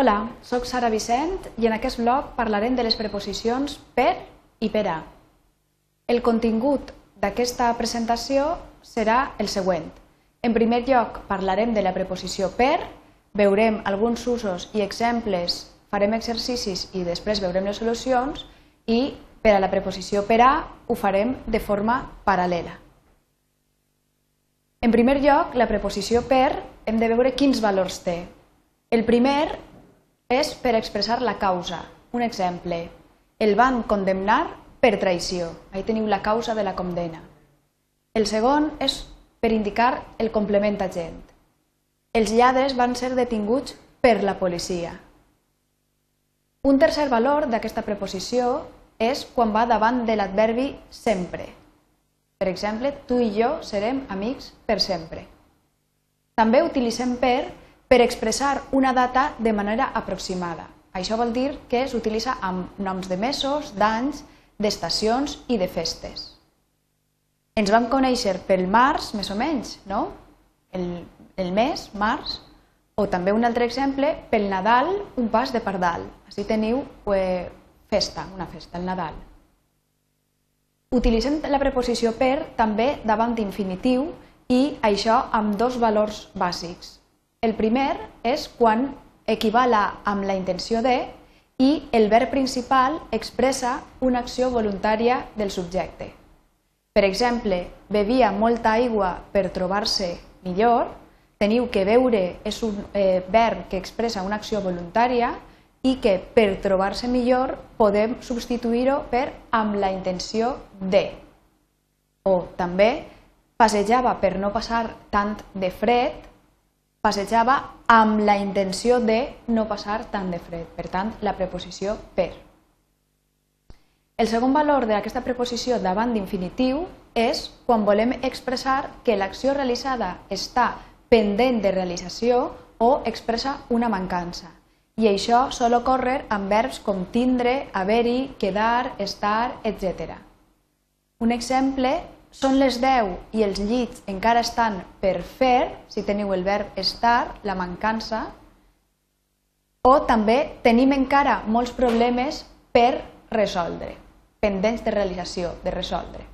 Hola, sóc Sara Vicent i en aquest blog parlarem de les preposicions per i per a. El contingut d'aquesta presentació serà el següent. En primer lloc parlarem de la preposició per, veurem alguns usos i exemples, farem exercicis i després veurem les solucions i per a la preposició per a ho farem de forma paral·lela. En primer lloc, la preposició per hem de veure quins valors té. El primer és per expressar la causa. Un exemple, el van condemnar per traïció. Ahí teniu la causa de la condena. El segon és per indicar el complement agent. Els lladres van ser detinguts per la policia. Un tercer valor d'aquesta preposició és quan va davant de l'adverbi sempre. Per exemple, tu i jo serem amics per sempre. També utilitzem per per expressar una data de manera aproximada. Això vol dir que s'utilitza amb noms de mesos, d'anys, d'estacions i de festes. Ens vam conèixer pel març, més o menys, no? El, el mes, març, o també un altre exemple, pel Nadal, un pas de pardal. Així teniu eh, festa, una festa, el Nadal. Utilitzem la preposició per també davant d'infinitiu i això amb dos valors bàsics. El primer és quan equivala amb la intenció de i el verb principal expressa una acció voluntària del subjecte. Per exemple, bevia molta aigua per trobar-se millor, teniu que beure és un eh, verb que expressa una acció voluntària i que per trobar-se millor podem substituir-ho per amb la intenció de. O també passejava per no passar tant de fred, passejava amb la intenció de no passar tant de fred. Per tant, la preposició per. El segon valor d'aquesta preposició davant d'infinitiu és quan volem expressar que l'acció realitzada està pendent de realització o expressa una mancança i això sol ocórrer amb verbs com tindre, haver-hi, quedar, estar, etc. Un exemple són les 10 i els llits encara estan per fer, si teniu el verb estar, la mancança, o també tenim encara molts problemes per resoldre, pendents de realització, de resoldre.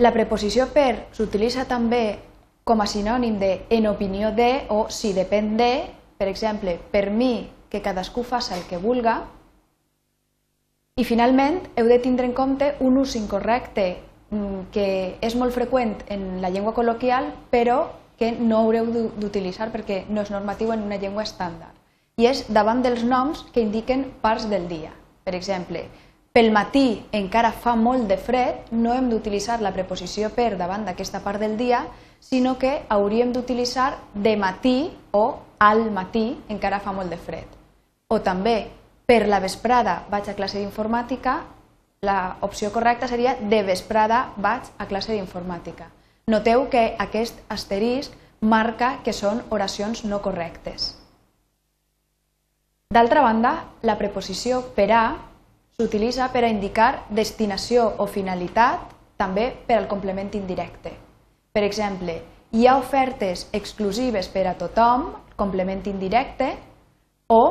La preposició per s'utilitza també com a sinònim de en opinió de o si depèn de per exemple, per mi, que cadascú faci el que vulga, i finalment heu de tindre en compte un ús incorrecte mm, que és molt freqüent en la llengua col·loquial, però que no haureu d'utilitzar perquè no és normatiu en una llengua estàndard. I és davant dels noms que indiquen parts del dia. Per exemple, pel matí encara fa molt de fred, no hem d'utilitzar la preposició per davant d'aquesta part del dia, sinó que hauríem d'utilitzar de matí o al matí encara fa molt de fred. O també per la vesprada vaig a classe d'informàtica, la opció correcta seria de vesprada vaig a classe d'informàtica. Noteu que aquest asterisc marca que són oracions no correctes. D'altra banda, la preposició per a s'utilitza per a indicar destinació o finalitat, també per al complement indirecte. Per exemple, hi ha ofertes exclusives per a tothom, complement indirecte, o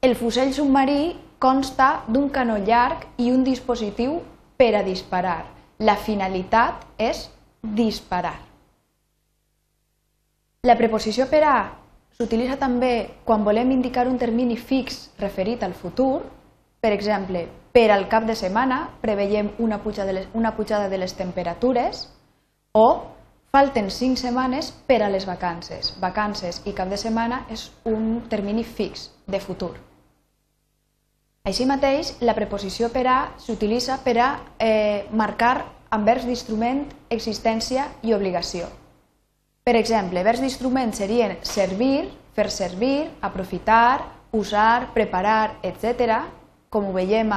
el fusell submarí consta d'un canó llarg i un dispositiu per a disparar. La finalitat és disparar. La preposició per a s'utilitza també quan volem indicar un termini fix referit al futur. Per exemple, per al cap de setmana preveiem una pujada de les, una pujada de les temperatures o Falten 5 setmanes per a les vacances. Vacances i cap de setmana és un termini fix de futur. Així mateix, la preposició per a s'utilitza per a eh, marcar amb verbs d'instrument existència i obligació. Per exemple, verbs d'instrument serien servir, fer servir, aprofitar, usar, preparar, etc. Com ho veiem,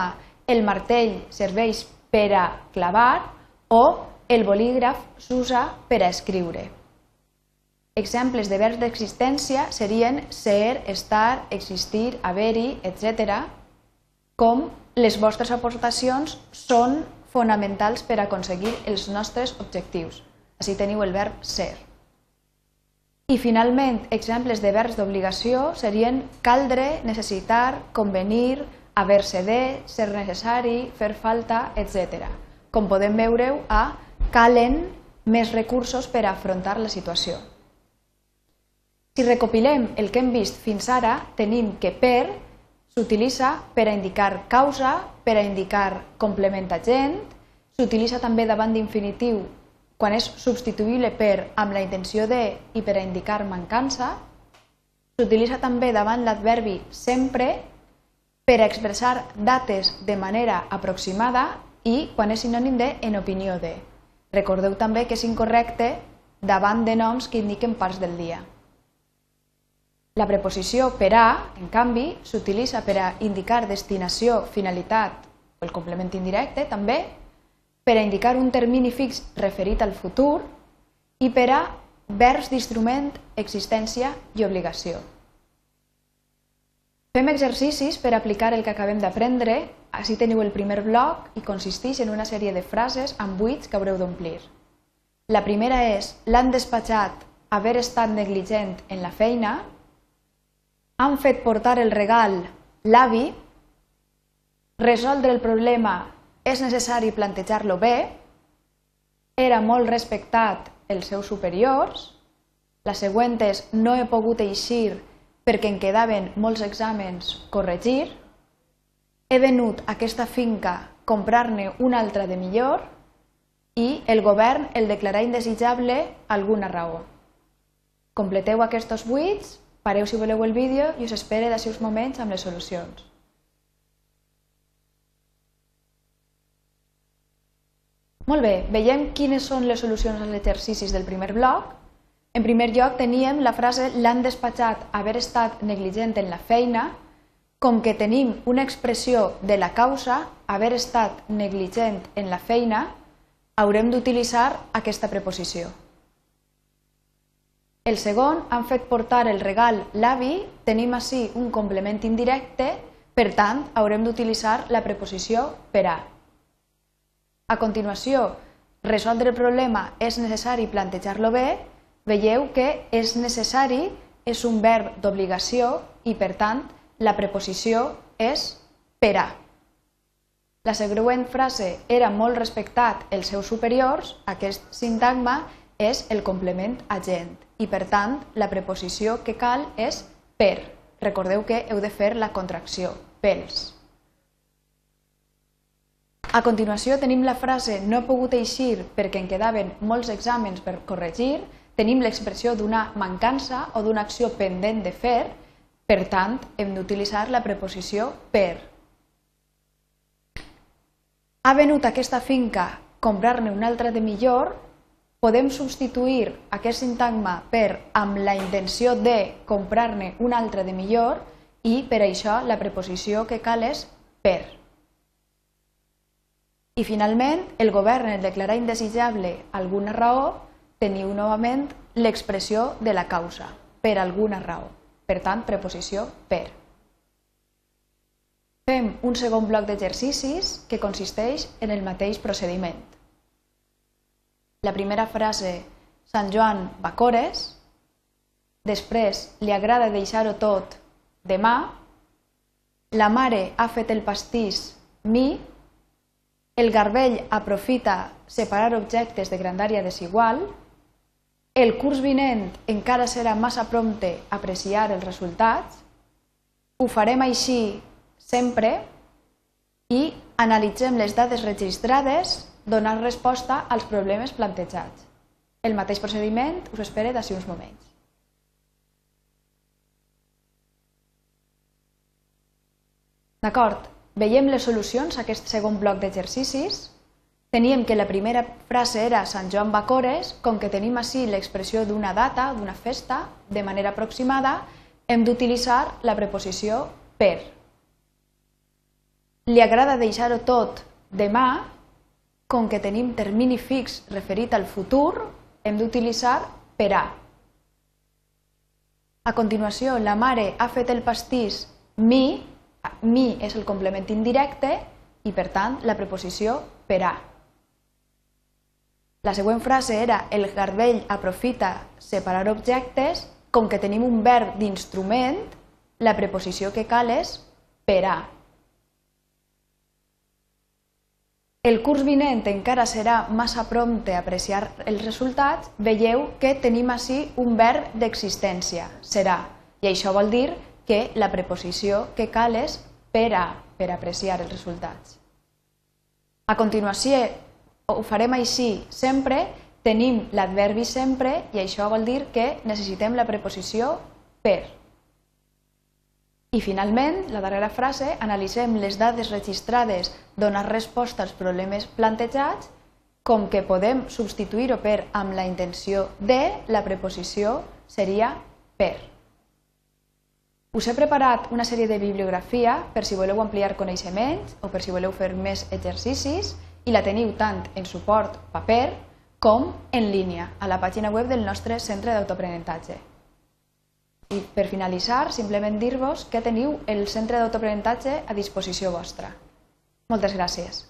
el martell serveix per a clavar o el bolígraf s'usa per a escriure. Exemples de verbs d'existència serien ser, estar, existir, haver-hi, etc. Com les vostres aportacions són fonamentals per aconseguir els nostres objectius. Així teniu el verb ser. I finalment, exemples de verbs d'obligació serien caldre, necessitar, convenir, haver-se de, ser necessari, fer falta, etc. Com podem veure, a calen més recursos per afrontar la situació. Si recopilem el que hem vist fins ara, tenim que per s'utilitza per a indicar causa, per a indicar complement agent, s'utilitza també davant d'infinitiu quan és substituïble per amb la intenció de i per a indicar mancança, s'utilitza també davant l'adverbi sempre per a expressar dates de manera aproximada i quan és sinònim de en opinió de. Recordeu també que és incorrecte davant de noms que indiquen parts del dia. La preposició per a, en canvi, s'utilitza per a indicar destinació, finalitat o el complement indirecte, també per a indicar un termini fix referit al futur i per a verbs d'instrument, existència i obligació. Fem exercicis per aplicar el que acabem d'aprendre. Així teniu el primer bloc i consisteix en una sèrie de frases amb buits que haureu d'omplir. La primera és l'han despatxat haver estat negligent en la feina, han fet portar el regal l'avi, resoldre el problema és necessari plantejar-lo bé, era molt respectat els seus superiors, la següent és no he pogut eixir perquè en quedaven molts exàmens corregir, he venut aquesta finca comprar-ne una altra de millor i el govern el declarà indesitjable alguna raó. Completeu aquests buits, pareu si voleu el vídeo i us espere d'ací uns moments amb les solucions. Molt bé, veiem quines són les solucions als exercicis del primer bloc. En primer lloc teníem la frase l'han despatxat haver estat negligent en la feina, com que tenim una expressió de la causa, haver estat negligent en la feina, haurem d'utilitzar aquesta preposició. El segon, han fet portar el regal l'avi, tenim així un complement indirecte, per tant, haurem d'utilitzar la preposició per a. A continuació, resoldre el problema és necessari plantejar-lo bé, veieu que és necessari és un verb d'obligació i, per tant, la preposició és per a. La següent frase era molt respectat els seus superiors, aquest sintagma és el complement agent i, per tant, la preposició que cal és per. Recordeu que heu de fer la contracció, pels. A continuació tenim la frase no he pogut eixir perquè en quedaven molts exàmens per corregir, tenim l'expressió d'una mancança o d'una acció pendent de fer, per tant, hem d'utilitzar la preposició per. Ha venut aquesta finca comprar-ne una altra de millor, podem substituir aquest sintagma per amb la intenció de comprar-ne una altra de millor i per això la preposició que cal és per. I finalment, el govern en declarar indesitjable alguna raó, teniu novament l'expressió de la causa, per alguna raó. Per tant, preposició per. Fem un segon bloc d'exercicis que consisteix en el mateix procediment. La primera frase, Sant Joan Bacores, després li agrada deixar-ho tot demà, la mare ha fet el pastís mi, el garbell aprofita separar objectes de grandària desigual. El curs vinent encara serà massa prompte apreciar els resultats. Ho farem així sempre i analitzem les dades registrades donant resposta als problemes plantejats. El mateix procediment us espera d'ací uns moments. D'acord, Veiem les solucions a aquest segon bloc d'exercicis. Teníem que la primera frase era Sant Joan Bacores, com que tenim així l'expressió d'una data, d'una festa, de manera aproximada, hem d'utilitzar la preposició per. Li agrada deixar-ho tot demà, com que tenim termini fix referit al futur, hem d'utilitzar per a. A continuació, la mare ha fet el pastís mi, mi és el complement indirecte i, per tant, la preposició per a. La següent frase era el garbell aprofita separar objectes, com que tenim un verb d'instrument, la preposició que cal és per a. El curs vinent encara serà massa prompte a apreciar els resultats, veieu que tenim així un verb d'existència, serà, i això vol dir que la preposició que cal és per a, per apreciar els resultats. A continuació, ho farem així sempre, tenim l'adverbi sempre i això vol dir que necessitem la preposició per. I finalment, la darrera frase, analitzem les dades registrades donar resposta als problemes plantejats, com que podem substituir-ho per amb la intenció de, la preposició seria per. Us he preparat una sèrie de bibliografia per si voleu ampliar coneixements o per si voleu fer més exercicis i la teniu tant en suport paper com en línia a la pàgina web del nostre centre d'autoaprenentatge. I per finalitzar, simplement dir-vos que teniu el centre d'autoaprenentatge a disposició vostra. Moltes gràcies.